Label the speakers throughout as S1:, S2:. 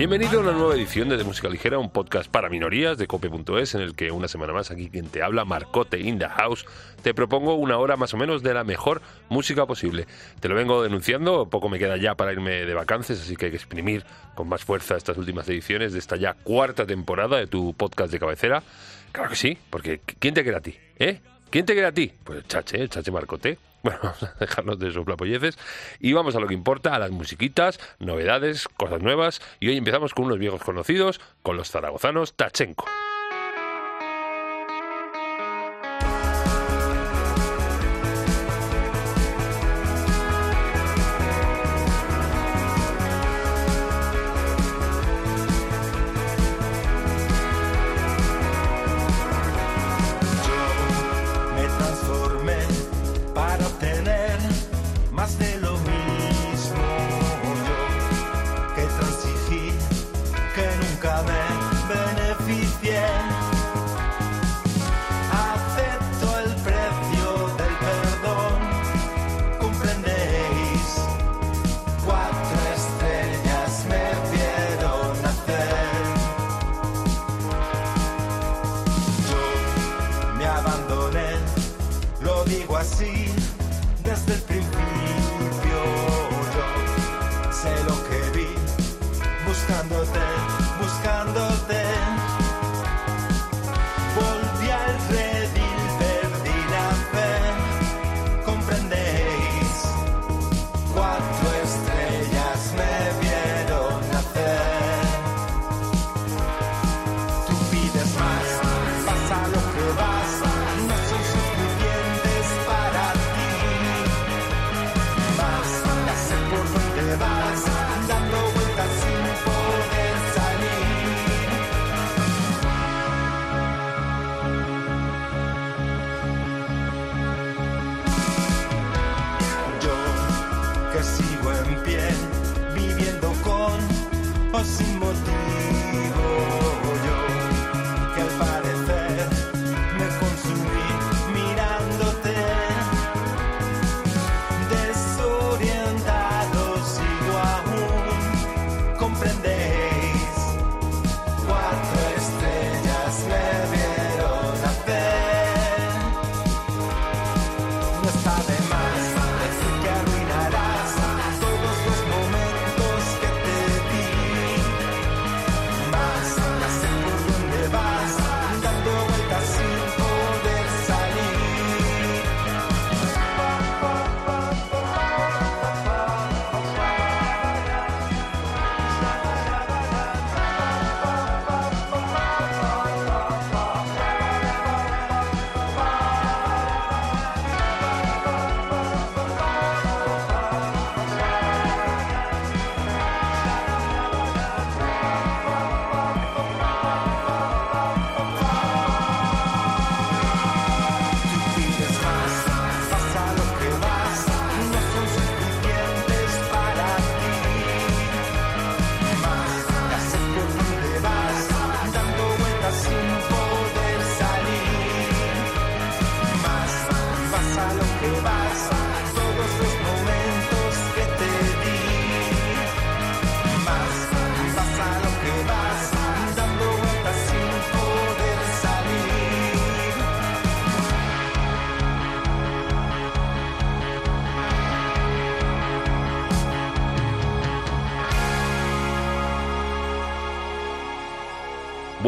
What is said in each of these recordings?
S1: Bienvenido a una nueva edición de, de Música Ligera, un podcast para minorías de cope.es en el que una semana más aquí quien te habla, Marcote in the house, te propongo una hora más o menos de la mejor música posible. Te lo vengo denunciando, poco me queda ya para irme de vacances, así que hay que exprimir con más fuerza estas últimas ediciones de esta ya cuarta temporada de tu podcast de cabecera. Claro que sí, porque ¿quién te queda a ti? ¿Eh? ¿Quién te queda a ti? Pues el chache, el chache Marcote. Bueno, vamos a dejarnos de soplapolleces y vamos a lo que importa, a las musiquitas, novedades, cosas nuevas. Y hoy empezamos con unos viejos conocidos, con los zaragozanos Tachenko.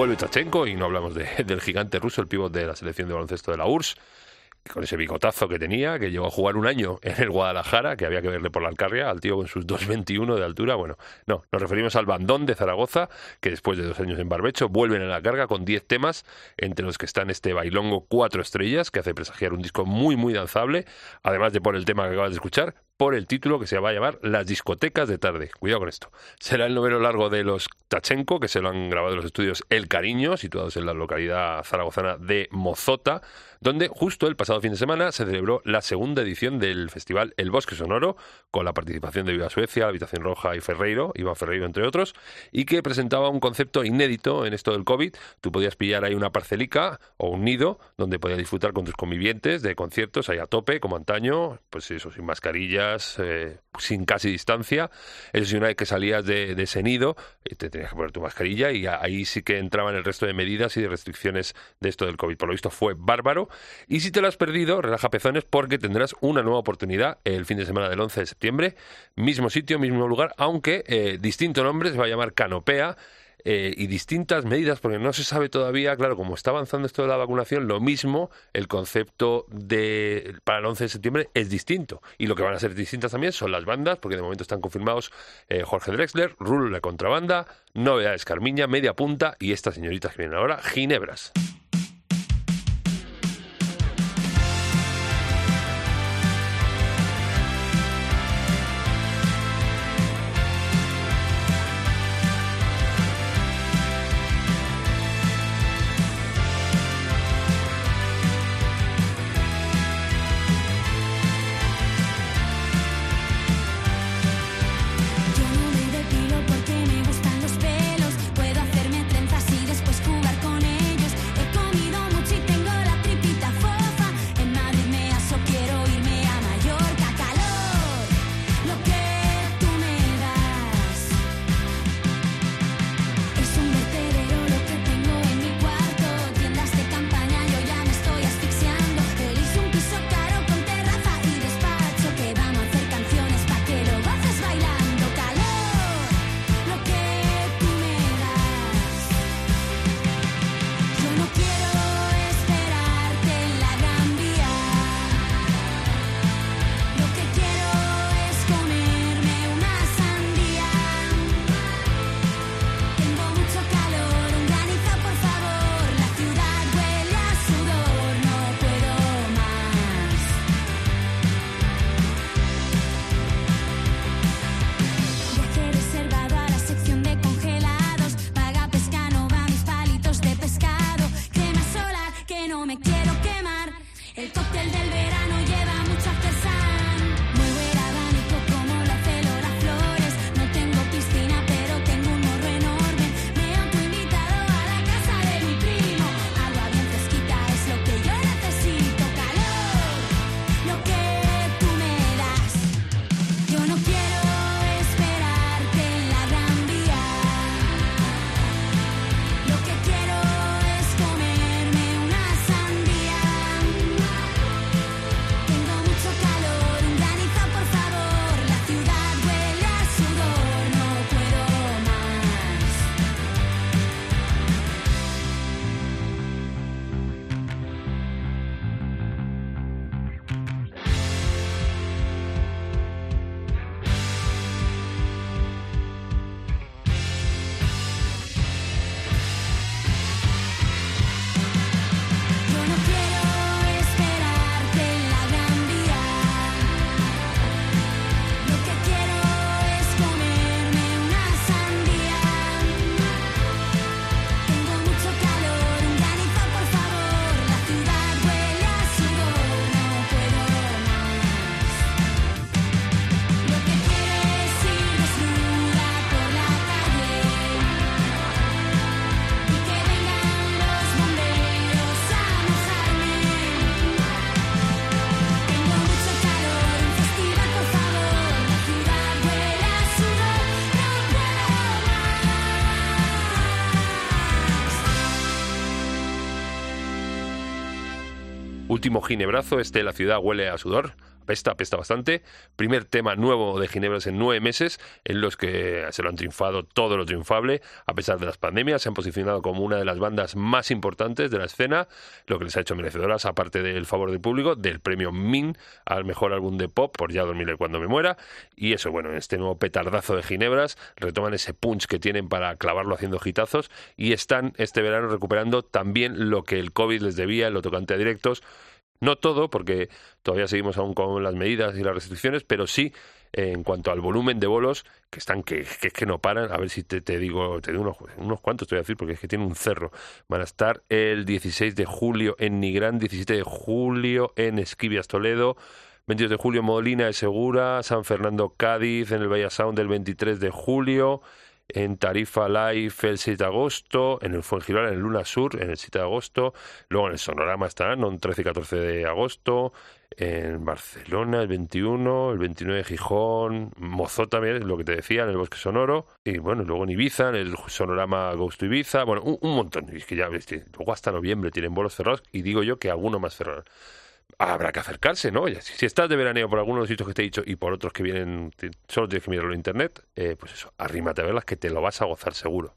S1: Vuelve y no hablamos del gigante ruso, el pívot de la selección de baloncesto de la URSS, con ese bigotazo que tenía, que llegó a jugar un año en el Guadalajara, que había que verle por la Alcarria, al tío con sus 2.21 de altura. Bueno, no, nos referimos al bandón de Zaragoza, que después de dos años en barbecho vuelven a la carga con 10 temas, entre los que están este bailongo cuatro estrellas, que hace presagiar un disco muy, muy danzable, además de por el tema que acabas de escuchar, por el título que se va a llamar Las discotecas de tarde. Cuidado con esto. Será el noveno largo de los Tachenko, que se lo han grabado en los estudios El Cariño, situados en la localidad zaragozana de Mozota, donde justo el pasado fin de semana se celebró la segunda edición del festival El Bosque Sonoro, con la participación de Viva Suecia, Habitación Roja y Ferreiro, Iván Ferreiro entre otros, y que presentaba un concepto inédito en esto del COVID. Tú podías pillar ahí una parcelica o un nido donde podías disfrutar con tus convivientes de conciertos ahí a tope, como antaño, pues eso, sin mascarilla
S2: metras, eh, sin casi distancia. Eso sí, una vez que salías de, ese nido, eh, te tenías que poner tu mascarilla y ahí sí que entraban el resto de medidas y de restricciones de esto del COVID. Por lo visto fue bárbaro. Y si te lo has perdido, relaja pezones porque tendrás una nueva oportunidad el fin de semana del 11 de septiembre. Mismo sitio, mismo lugar, aunque eh, distinto nombre, se va a llamar Canopea. Eh, y distintas medidas, porque no se sabe todavía, claro, como está avanzando esto de la vacunación, lo mismo, el concepto de para el 11 de septiembre es distinto. Y lo que van a ser distintas también son las bandas, porque de momento están confirmados eh, Jorge Drexler, Rulo la contrabanda, Novedades Carmiña, Media Punta y estas señoritas que vienen ahora, Ginebras. Último ginebrazo, este La ciudad huele a sudor, pesta, pesta bastante. Primer tema nuevo de Ginebras en nueve meses, en los que se lo han triunfado todo lo triunfable, a pesar de las pandemias. Se han posicionado como una de las bandas más importantes de la escena, lo que les ha hecho merecedoras, aparte del favor del público, del premio MIN al mejor álbum de pop por Ya dormiré cuando me muera. Y eso, bueno, en este nuevo petardazo de Ginebras, retoman ese punch que tienen para clavarlo haciendo gitazos y están este verano recuperando también lo que el COVID les debía en lo tocante a directos no todo, porque todavía seguimos aún con las medidas y las restricciones, pero sí en cuanto al volumen de bolos que están que, que, que no paran. A ver si te, te digo, te digo unos, unos, cuantos, te voy a decir, porque es que tiene un cerro. Van a estar el 16 de julio en Nigrán, 17 de julio en Esquivias Toledo. 22 de julio Molina de Segura, San Fernando Cádiz, en el Valle Sound el 23 de julio,
S1: en Tarifa Live el 6 de agosto, en el Fuengirola en el Luna Sur en el 7 de agosto, luego en el Sonorama estarán el 13 y 14 de agosto, en Barcelona el 21, el 29 de Gijón, Mozó también, lo que te decía, en el Bosque Sonoro, y bueno, luego en Ibiza, en el Sonorama Ghost to Ibiza, bueno, un, montón, es que ya luego hasta noviembre tienen bolos cerrados, y digo yo que alguno más cerrado habrá que acercarse, ¿no? Si, estás de veraneo por algunos de los sitios que te he dicho y por otros que vienen, solo tienes que mirarlo en internet, eh, pues eso, arrímate a verlas que te lo vas a gozar seguro.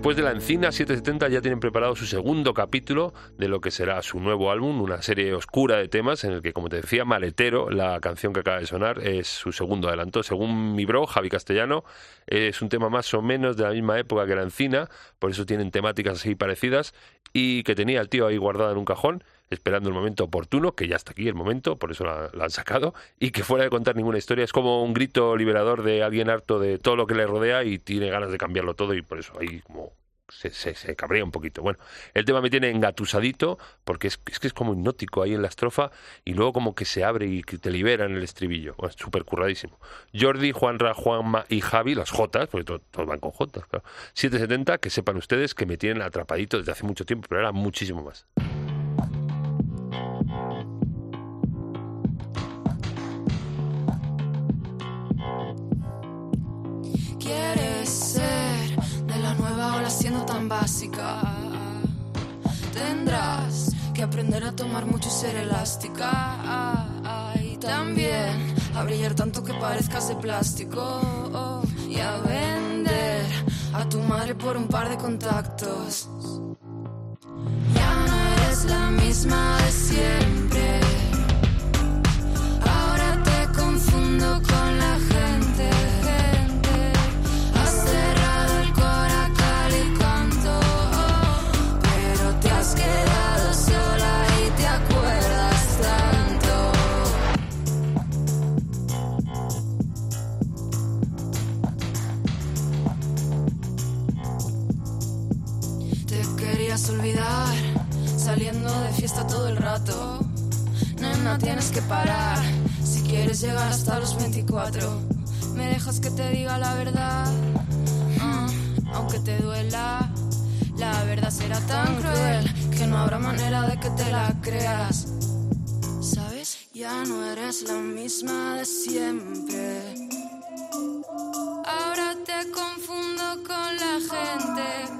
S1: Después de La Encina 770 ya tienen preparado su segundo capítulo de lo que será su nuevo álbum, una serie oscura de temas en el que, como te decía, Maletero, la canción que acaba de sonar, es su segundo adelanto. Según mi bro, Javi Castellano, es un tema más o menos de la misma época que La Encina, por eso tienen temáticas así parecidas y que tenía el tío ahí guardado en un cajón esperando el momento oportuno, que ya está aquí el momento, por eso la, han sacado, y que fuera de contar ninguna historia es como un grito liberador de alguien harto de todo lo que le rodea y tiene ganas de cambiarlo todo y por eso ahí como se, se, cabrea un poquito. Bueno, el tema me tiene engatusadito porque es, que es como hipnótico ahí en la estrofa y luego como que se abre y que te libera en el estribillo. es súper curradísimo. Jordi, Juanra, Juanma y Javi, las Jotas, porque todos, van con Jotas, claro. 770, que sepan ustedes que me tienen atrapadito desde hace mucho tiempo, pero era muchísimo más.
S3: Siendo tan básica. Tendrás que aprender a tomar mucho y ser elástica. Y también a brillar tanto que parezcas de plástico. Y a vender a tu madre por un par de contactos. Ya no eres la misma de siempre. Ahora te confundo con la olvidar, fiesta todo el rato. Nena, tienes que parar si quieres llegar hasta los 24. Me dejas que te diga la verdad, ah, aunque te duela. La verdad será tan cruel que no habrá manera de que te la creas. ¿Sabes? Ya no eres la misma de siempre. Ahora te confundo con la gente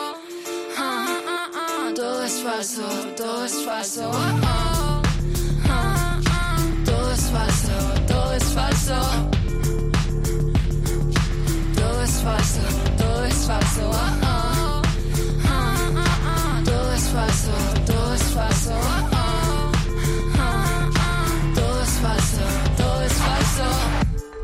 S3: es falso, todo es falso. Todo es falso, todo es falso. Todo es falso, todo es falso. Todo es falso, todo es falso. Todo es falso, todo es falso.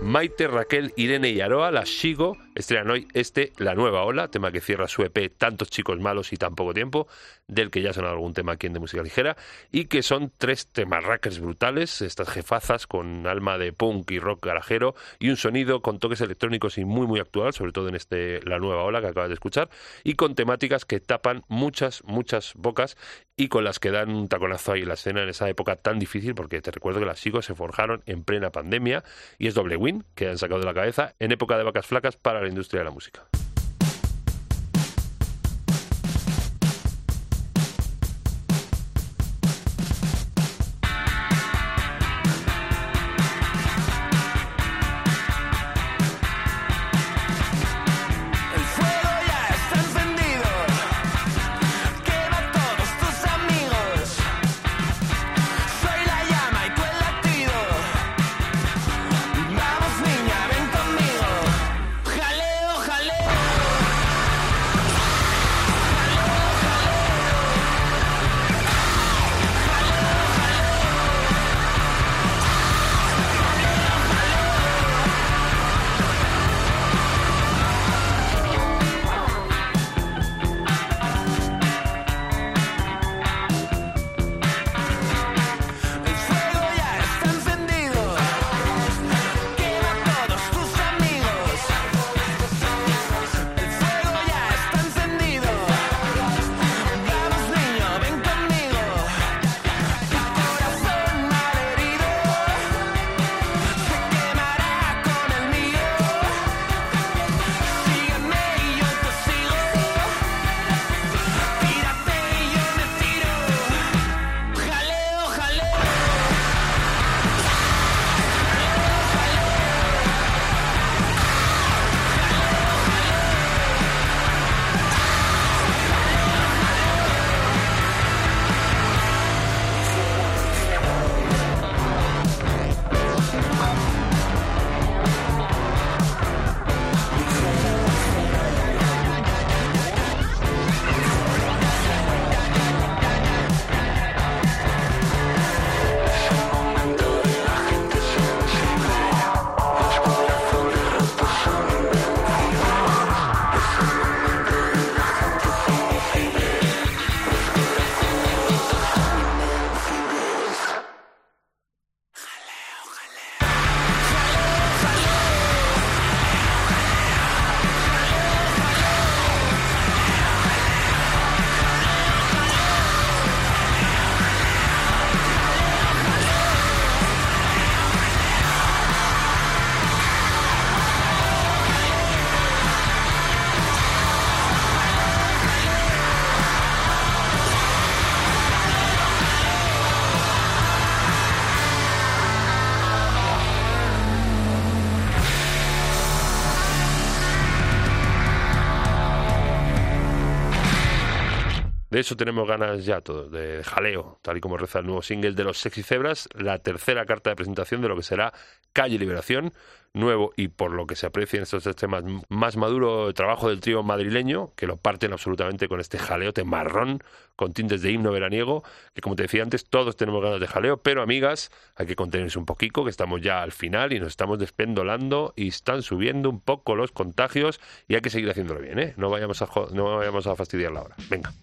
S1: Maite, Raquel, Irene y Aroa, las sigo Estrenan hoy este, La Nueva Ola, tema que cierra su EP Tantos chicos malos y tan poco tiempo, del que ya sonado algún tema aquí en De Música Ligera, y que son tres temas rackers brutales, estas jefazas con alma de punk y rock garajero, y un sonido con toques electrónicos y muy muy actual, sobre todo en este La Nueva Ola que acabas de escuchar, y con temáticas que tapan muchas, muchas bocas y con las que dan un taconazo ahí la escena en esa época tan difícil, porque te recuerdo que las Sigo se forjaron en plena pandemia, y es doble win, que han sacado de la cabeza, en época de vacas flacas para la industria de la música.
S4: De eso tenemos ganas ya todos, de jaleo, tal y como reza el nuevo single de los Sexy Cebras, la tercera carta de presentación de lo que será Calle Liberación, nuevo y por lo que se aprecia en estos temas más maduro trabajo del trío madrileño, que lo parten absolutamente con este jaleote marrón, con tintes de himno veraniego, que como te decía antes, todos tenemos ganas de jaleo, pero amigas, hay que contenerse un poquito, que estamos ya al final y nos estamos despendolando y están subiendo un poco los contagios y hay que seguir haciéndolo bien, ¿eh? No vayamos a, no vayamos a fastidiar la hora. Venga.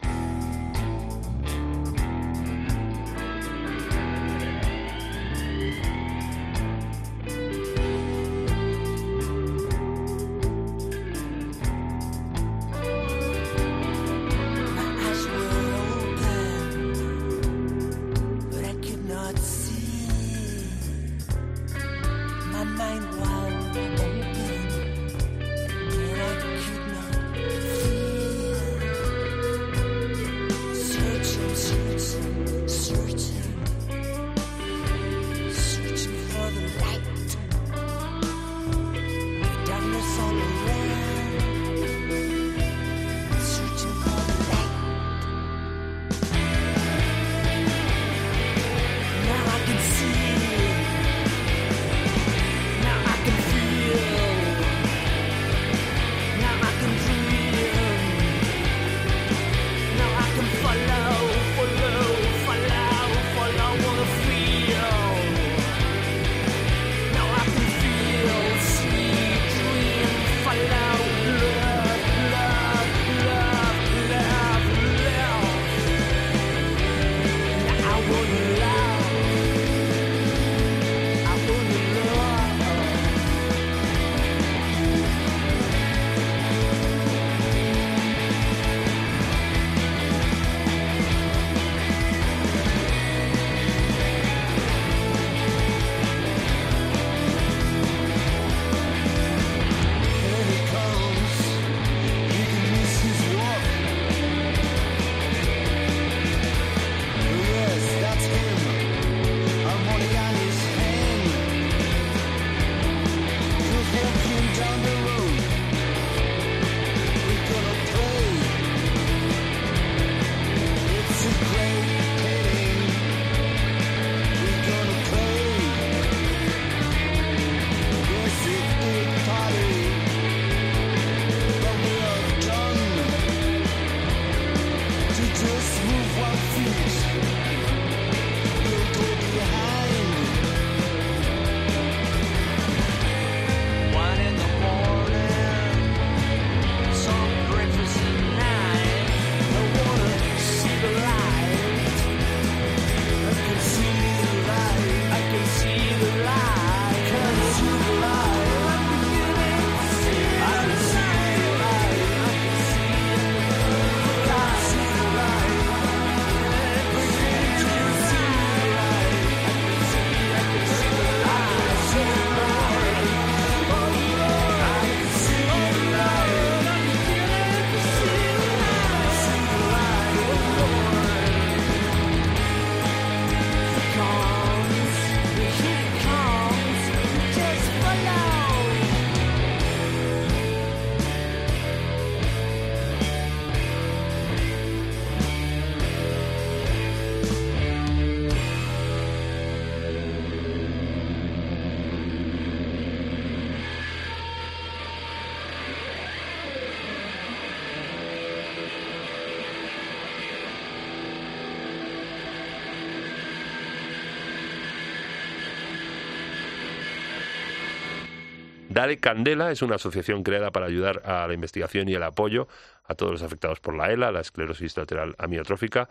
S4: Dale Candela es una asociación creada para ayudar a la investigación y el apoyo a todos los afectados por la ELA, la esclerosis lateral amiotrófica,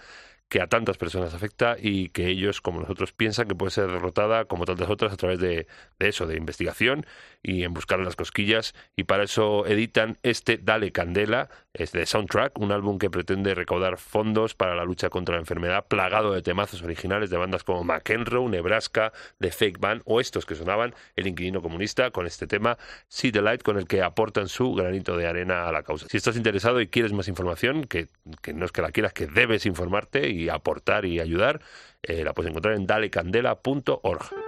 S4: que a tantas personas afecta y que ellos, como nosotros, piensan que puede ser derrotada como tantas otras a través de, eso, de investigación y en buscar las cosquillas. Y para eso editan este Dale Candela, es de Soundtrack, un álbum que pretende recaudar fondos para la lucha contra la enfermedad, plagado de temazos originales de bandas como McEnroe, Nebraska, The Fake Band o estos que sonaban, El Inquilino Comunista, con este tema See the Light, con el que aportan su granito de arena a la causa. Si estás interesado y quieres más información, que, que no es que la quieras, que debes informarte y aportar y ayudar, eh, la puedes encontrar en dalecandela.org.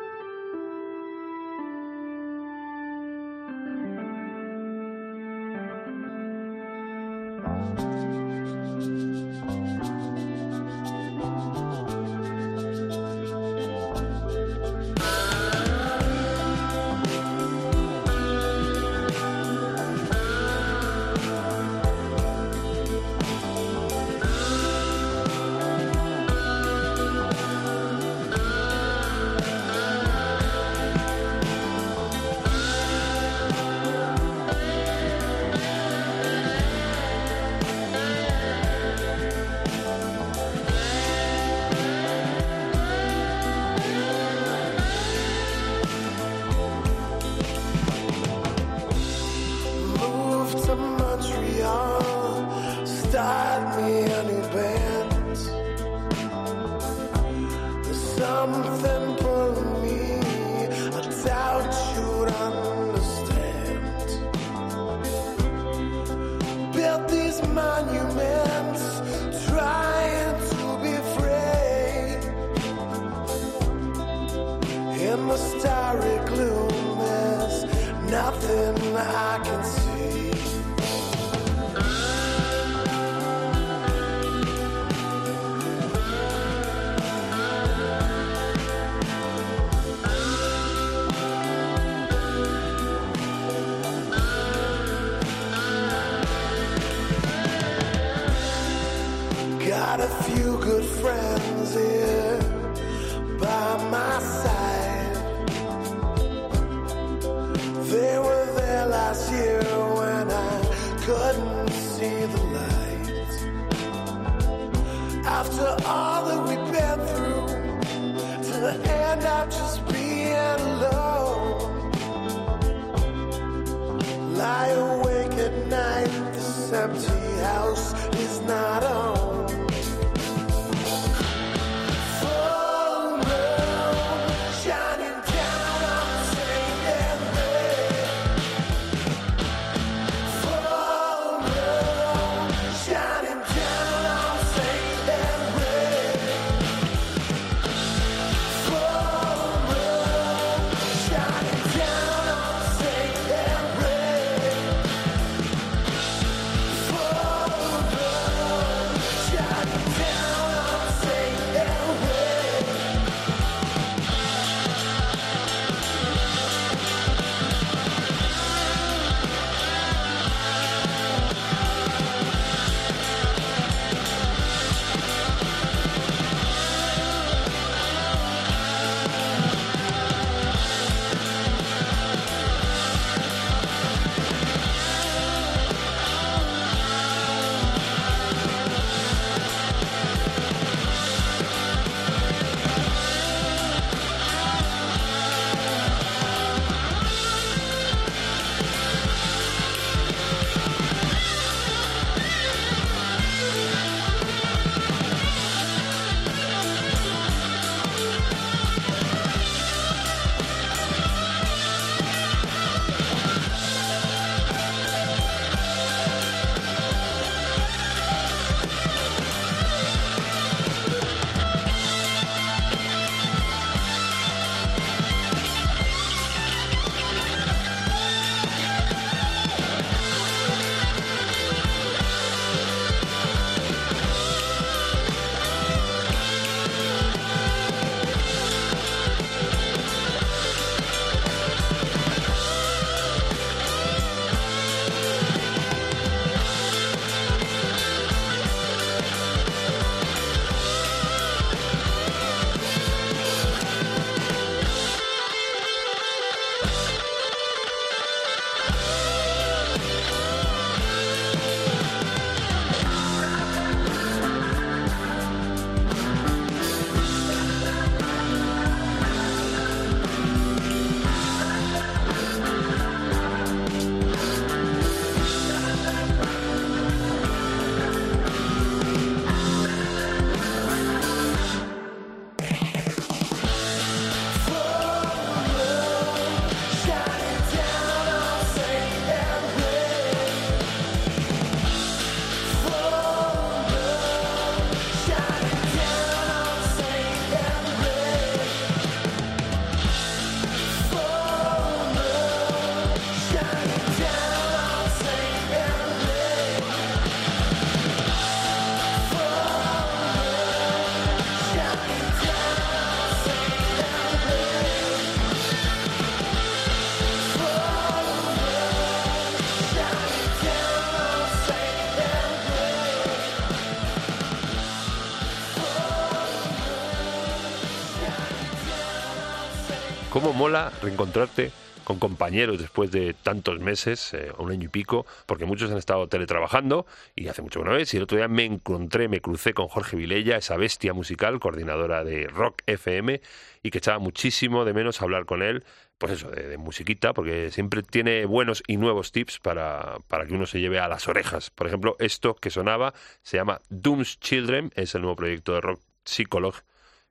S1: mola reencontrarte con compañeros después de tantos meses, eh, un año y pico, porque muchos han estado teletrabajando y hace mucho que no ves. Y el otro día me encontré, me crucé con Jorge Vilella, esa bestia musical, coordinadora de Rock FM, y que echaba muchísimo de menos hablar con él, pues eso, de, musiquita, porque siempre tiene buenos y nuevos tips para, para que uno se lleve a las orejas. Por ejemplo, esto que sonaba se llama Doom's Children, es el nuevo proyecto de Rock Psycholog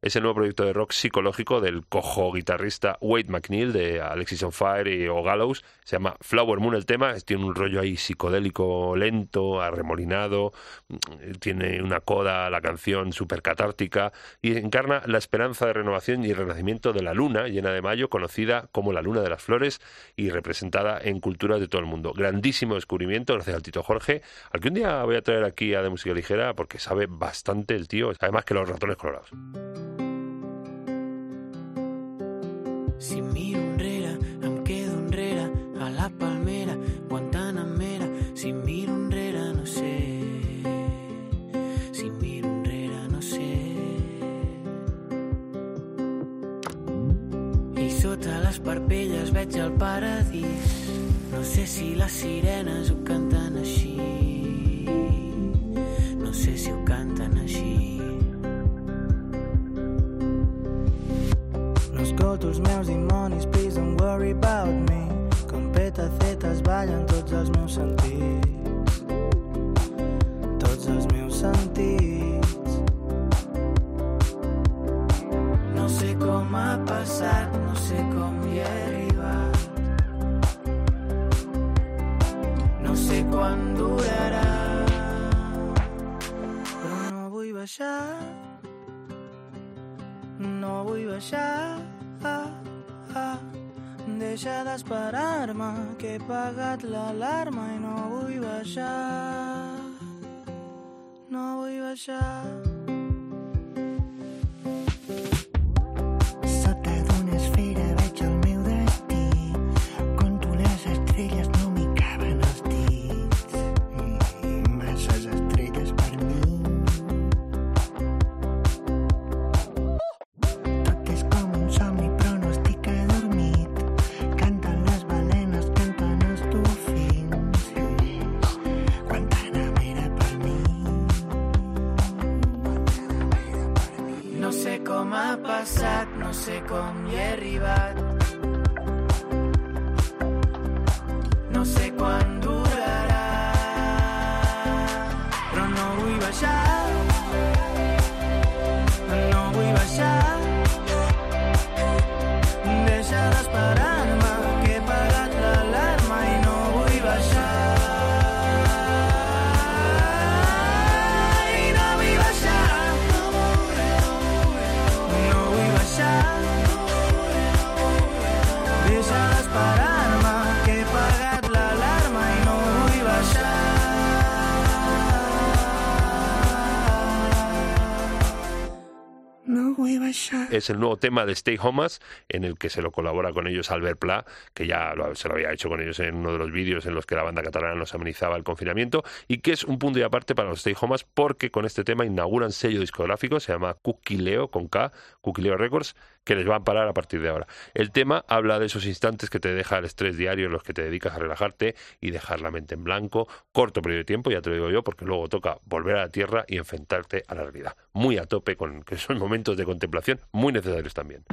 S1: es el nuevo proyecto de rock psicológico del cojo guitarrista Wade McNeil de Alexis on Fire y O Gallows. Se llama Flower Moon el tema, tiene un rollo ahí psicodélico lento, arremolinado, tiene una coda la canción súper catártica y encarna la esperanza de renovación y renacimiento de la luna llena de mayo, conocida como la luna de las flores y representada en culturas de todo el mundo. Grandísimo descubrimiento, gracias al Tito Jorge, al que un día voy a traer aquí a De Música Ligera porque sabe bastante el tío, además que los ratones colorados.
S5: Si miro enrere, em quedo enrere, a la palmera, Guantanamera. Si miro enrere, no sé. Si miro enrere, no sé. I sota les parpelles veig el paradís. No sé si les sirenes ho canten així. No sé si ho canten
S6: escolto els meus dimonis, please don't worry about me. Com petacetes ballen tots els meus sentits. Tots els meus sentits.
S5: No sé com ha passat, no sé com hi he arribat. No sé quan durarà.
S6: Però no vull baixar. No vull baixar. Ah. Deixa d'esperar-me, que he pagat l'alarma i no vull baixar. No vull baixar.
S1: Es el nuevo tema de Stay Homas, en el que se lo colabora con ellos Albert Pla, que ya se lo había hecho con ellos en uno de los vídeos en los que la banda catalana nos amenizaba el confinamiento, y que es un punto y aparte para los Stay Homas, porque con este tema inauguran sello discográfico, se llama Kukileo, con K, Records, que les va a amparar a partir de ahora. El tema habla de esos instantes que te deja el estrés diario en los que te dedicas a relajarte y dejar la mente en blanco, corto periodo de tiempo, ya te lo digo yo, porque luego toca volver a la tierra y enfrentarte a la realidad. Muy a tope con que son momentos de contemplación muy necesarios también.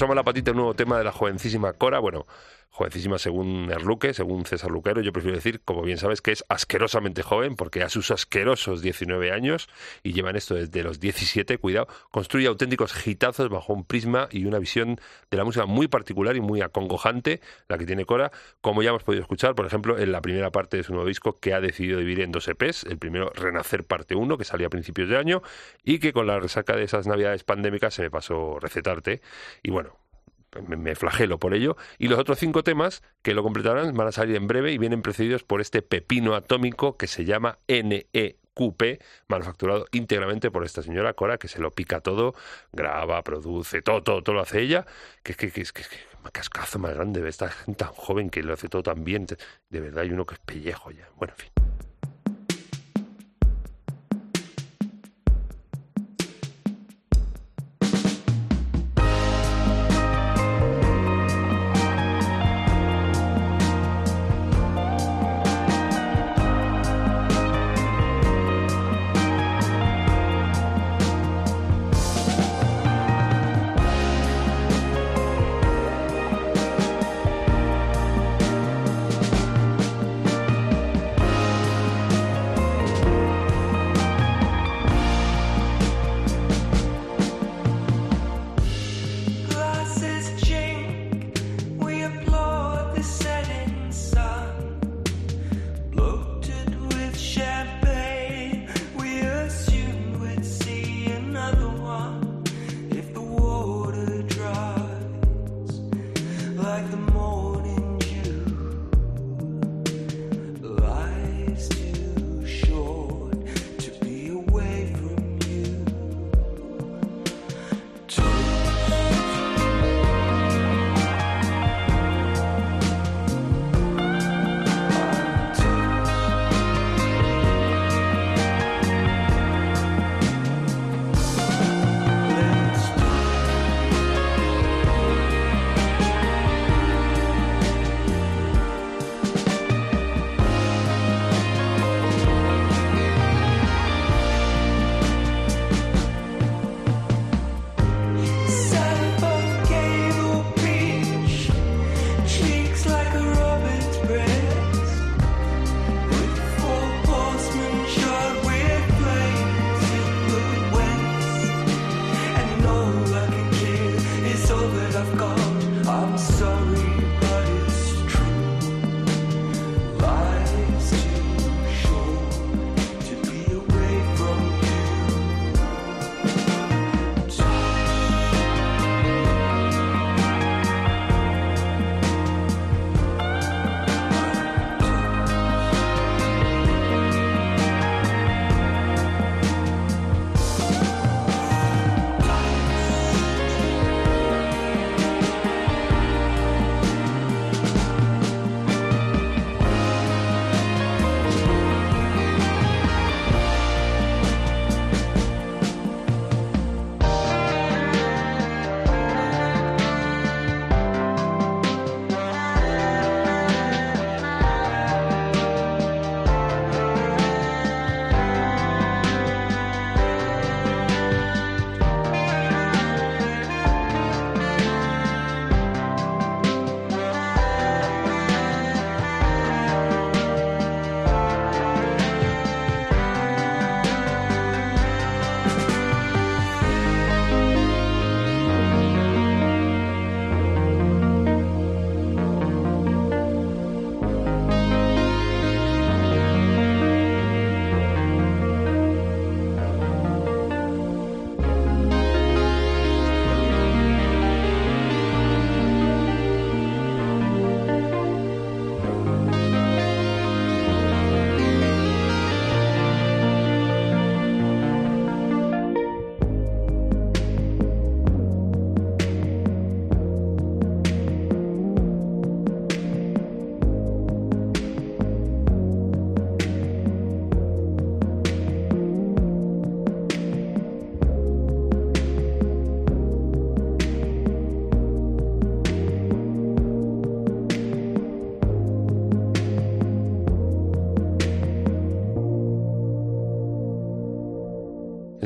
S1: Asoma la patita un nuevo tema de la jovencísima Cora. Bueno, jovencísima según Erluque, según César Luquero. Yo prefiero decir, como bien sabes, que es asquerosamente joven, porque a sus asquerosos 19 años, y llevan esto desde los 17, cuidado, construye auténticos hitazos bajo un prisma y una visión de la música muy particular y muy acongojante, la que tiene Cora, como ya hemos podido escuchar, por ejemplo, en la primera parte de su nuevo disco, que ha decidido dividir en dos EPs. El primero, Renacer parte 1, que salía a principios de año, y que con la resaca de esas navidades pandémicas se me pasó recetarte. Y bueno, me, me flagelo por ello. Y los otros cinco temas que lo completarán van a salir en breve y vienen precedidos por este pepino atómico que se llama NEQP, manufacturado íntegramente por esta señora Cora, que se lo pica todo, graba, produce, todo, todo, todo lo hace ella, que es que, que, que, que cascazo más grande, esta gente tan joven que lo hace todo tan bien, de verdad hay uno que es pellejo ya. Bueno, en fin.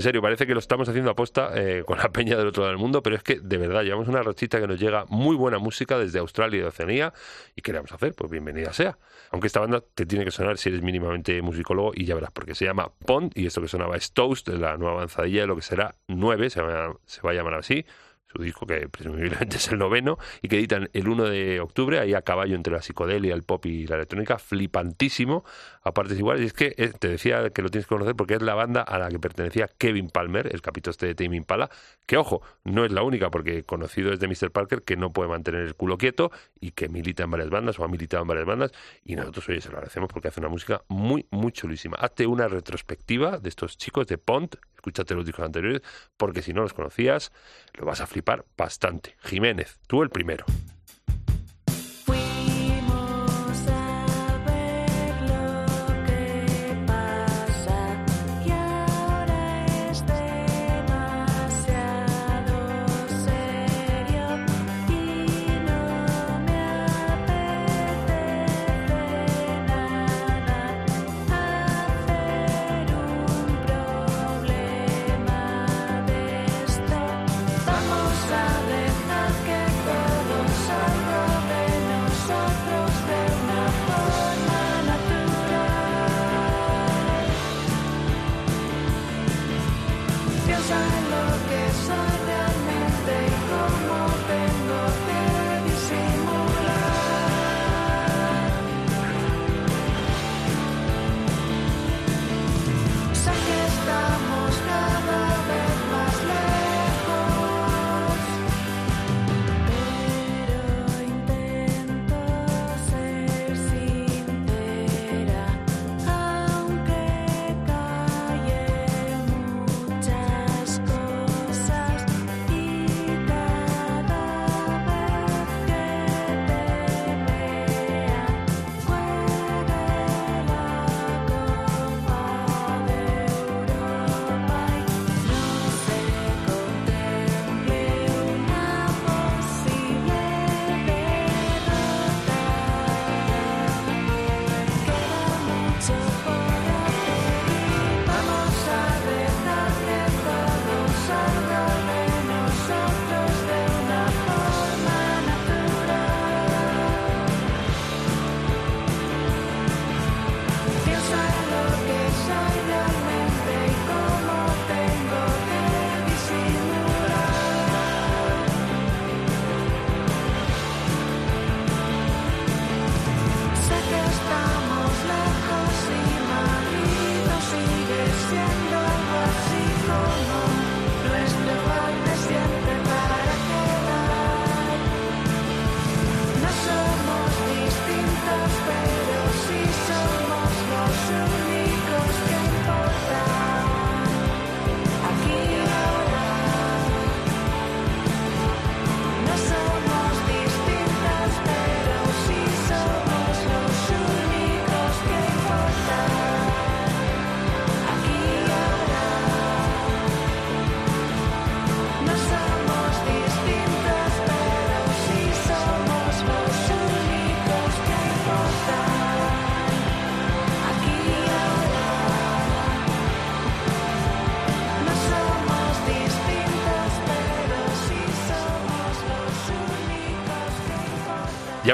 S7: Serio, parece que lo estamos haciendo aposta eh, con la peña del otro lado del mundo, pero es que de verdad llevamos una rachita que nos llega muy buena música desde Australia y de Oceanía y queremos hacer, pues bienvenida sea. Aunque esta banda te tiene que sonar si eres mínimamente musicólogo y ya verás, porque se llama Pond y esto que sonaba es Toast, la nueva avanzadilla de lo que será 9, se va, se va a llamar así su disco que presumiblemente es el noveno y que editan el 1 de octubre, ahí a caballo entre la psicodelia, el pop y la electrónica, flipantísimo, a partes iguales. Y es que eh, te decía que lo tienes que conocer porque es la banda a la que pertenecía Kevin Palmer, el capítulo este de Tame Impala, que ojo, no es la única porque conocido es de Mr. Parker que no puede mantener el culo quieto y que milita en varias bandas o ha militado en varias bandas y nosotros oye se lo agradecemos porque hace una música muy, muy chulísima. Hazte una retrospectiva de estos chicos de Pont, escúchate los discos anteriores, porque si no los conocías, lo vas a flipar bastante. Jiménez, tú el primero.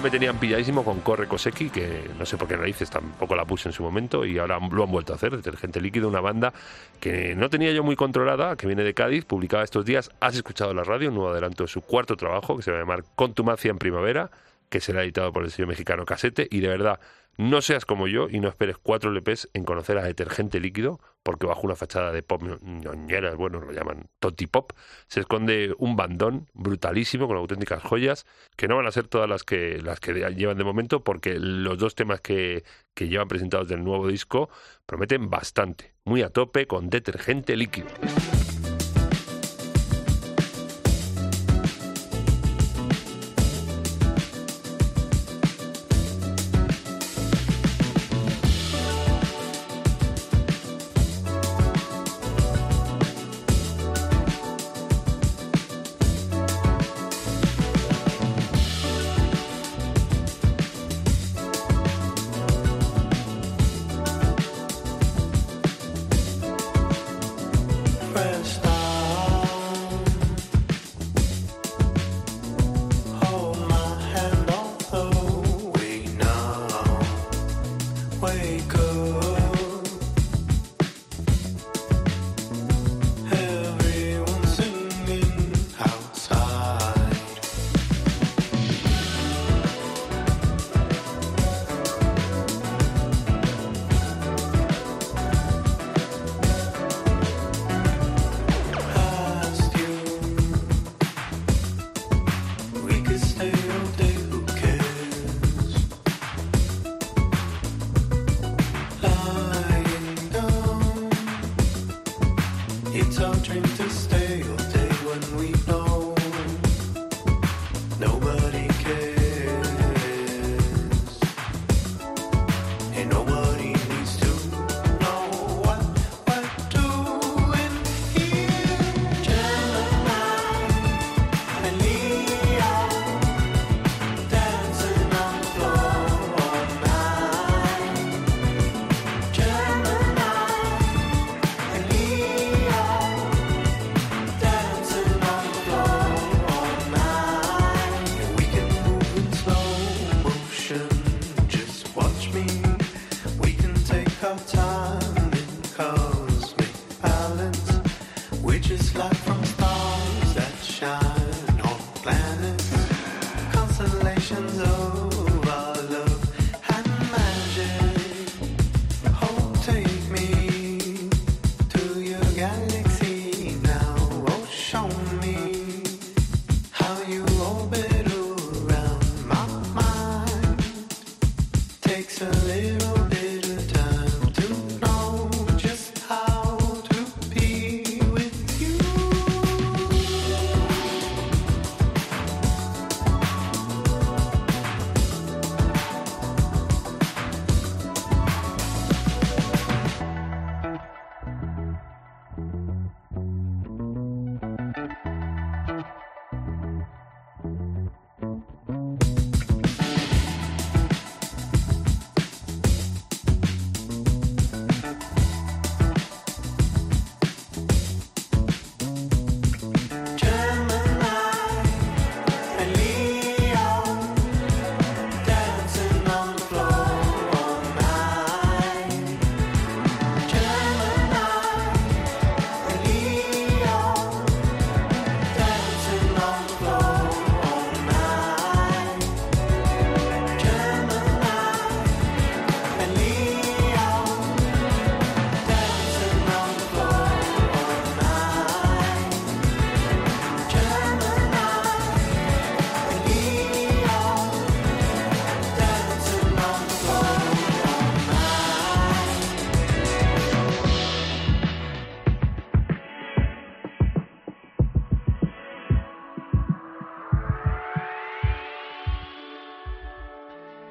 S1: Me
S7: tenían pilladísimo con Corre Cosecchi, que no sé por qué narices tampoco la puse en su momento y ahora lo han vuelto a hacer. Detergente Líquido, una banda que no tenía yo muy controlada, que viene de Cádiz, publicada estos días. Has escuchado la radio, un nuevo adelanto de su cuarto trabajo, que se va a llamar Contumacia en Primavera, que será editado por el sello mexicano Casete. Y de verdad, no seas como yo y no esperes cuatro LPs en conocer a Detergente Líquido, porque bajo una fachada de pop ñoñera, bueno, lo llaman Toti Pop, se esconde un bandón brutalísimo con auténticas joyas, que no van a ser todas las que, las que llevan de momento, porque los dos temas que, que llevan presentados del nuevo disco prometen bastante, muy a tope con Detergente Líquido.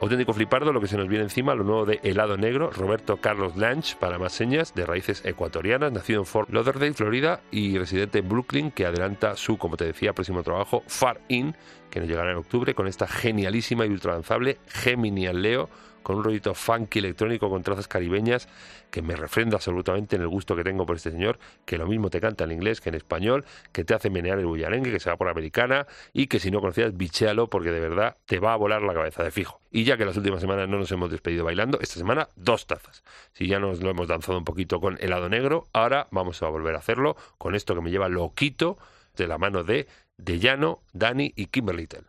S1: Auténtico flipardo lo que se nos viene encima, lo nuevo de Helado Negro, Roberto Carlos Lange, para más señas, de raíces ecuatorianas, nacido en Fort Lauderdale, Florida, y residente en Brooklyn, que adelanta su, como te decía, próximo trabajo, Far In, que nos llegará en octubre, con esta genialísima y ultradanzable Gemini al Leo, con un rollito funky electrónico con trazas caribeñas que me refrenda absolutamente en el gusto que tengo por este señor, que lo mismo te canta en inglés que en español, que te hace menear el bullarengue, que se va por americana y que si no conocías, bichéalo porque de verdad te va a volar la cabeza de fijo. Y ya que las últimas semanas no nos hemos despedido bailando, esta semana dos tazas. Si ya nos lo hemos danzado un poquito con helado negro, ahora vamos a volver a hacerlo con esto que me lleva loquito de la mano de De Llano, Dani y Kimberly Tell.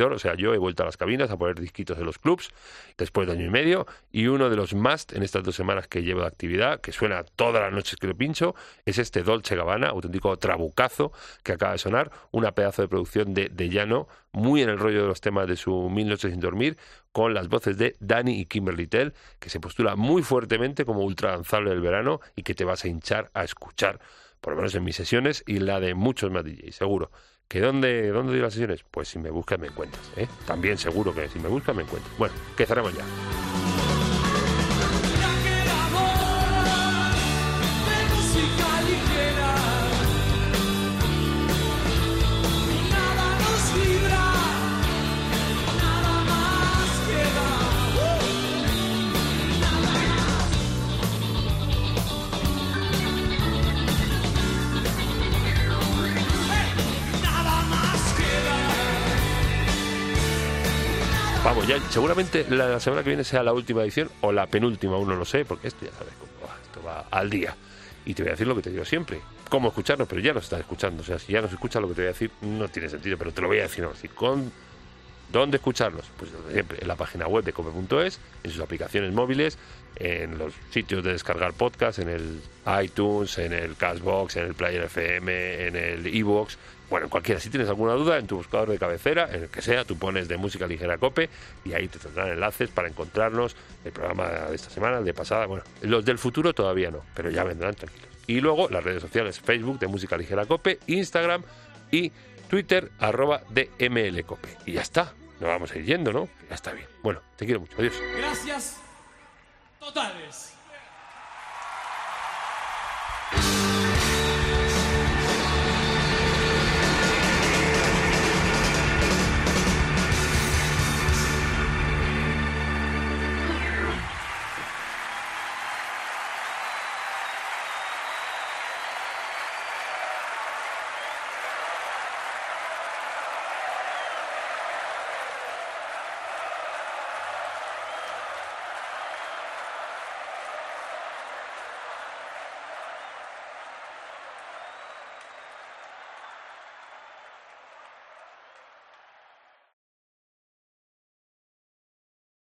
S1: O sea, yo he vuelto a las cabinas a poner disquitos de los clubs después de año y medio y uno de los must en estas dos semanas que llevo de actividad, que suena todas las noches que lo pincho, es este Dolce Gabbana, auténtico trabucazo que acaba de sonar, una pedazo de producción de, de Llano, muy en el rollo de los temas de su Mil noches sin dormir, con las voces de Danny y Kimberly Tell, que se postula muy fuertemente como ultra danzable del verano y que te vas a hinchar a escuchar, por lo menos en mis sesiones y la de muchos más DJs, seguro. ¿Que dónde, dónde doy las sesiones? Pues si me buscas me encuentras. ¿eh? También seguro que si me buscas me encuentras. Bueno, que cerramos ya. Seguramente la semana que viene sea la última edición o la penúltima, aún no sé, porque esto ya sabes cómo va, esto va al día. Y te voy a decir lo que te digo siempre, cómo escucharnos, pero ya nos estás escuchando. O sea, si ya nos escuchas lo que te voy a decir, no tiene sentido, pero te lo voy a decir ahora sí. Con, ¿Dónde escucharnos? Pues siempre, en la página web de cope.es, en sus aplicaciones móviles, en los sitios de descargar podcast, en el iTunes, en el Cashbox, en el Player FM, en el iVoox, bueno, en cualquiera. Si tienes alguna duda, en tu buscador de cabecera, en el que sea, tú pones de música ligera cope y ahí te tendrán enlaces para encontrarnos el programa de esta semana, el de pasada. Bueno, los del futuro todavía no, pero ya vendrán tranquilos. Y luego las redes sociales, Facebook de música ligera cope, Instagram y Twitter, arroba DMLcope. Y ya está. Nos vamos a ir yendo, ¿no? Ya está bien. Bueno, te quiero mucho. Adiós.
S8: Gracias totales.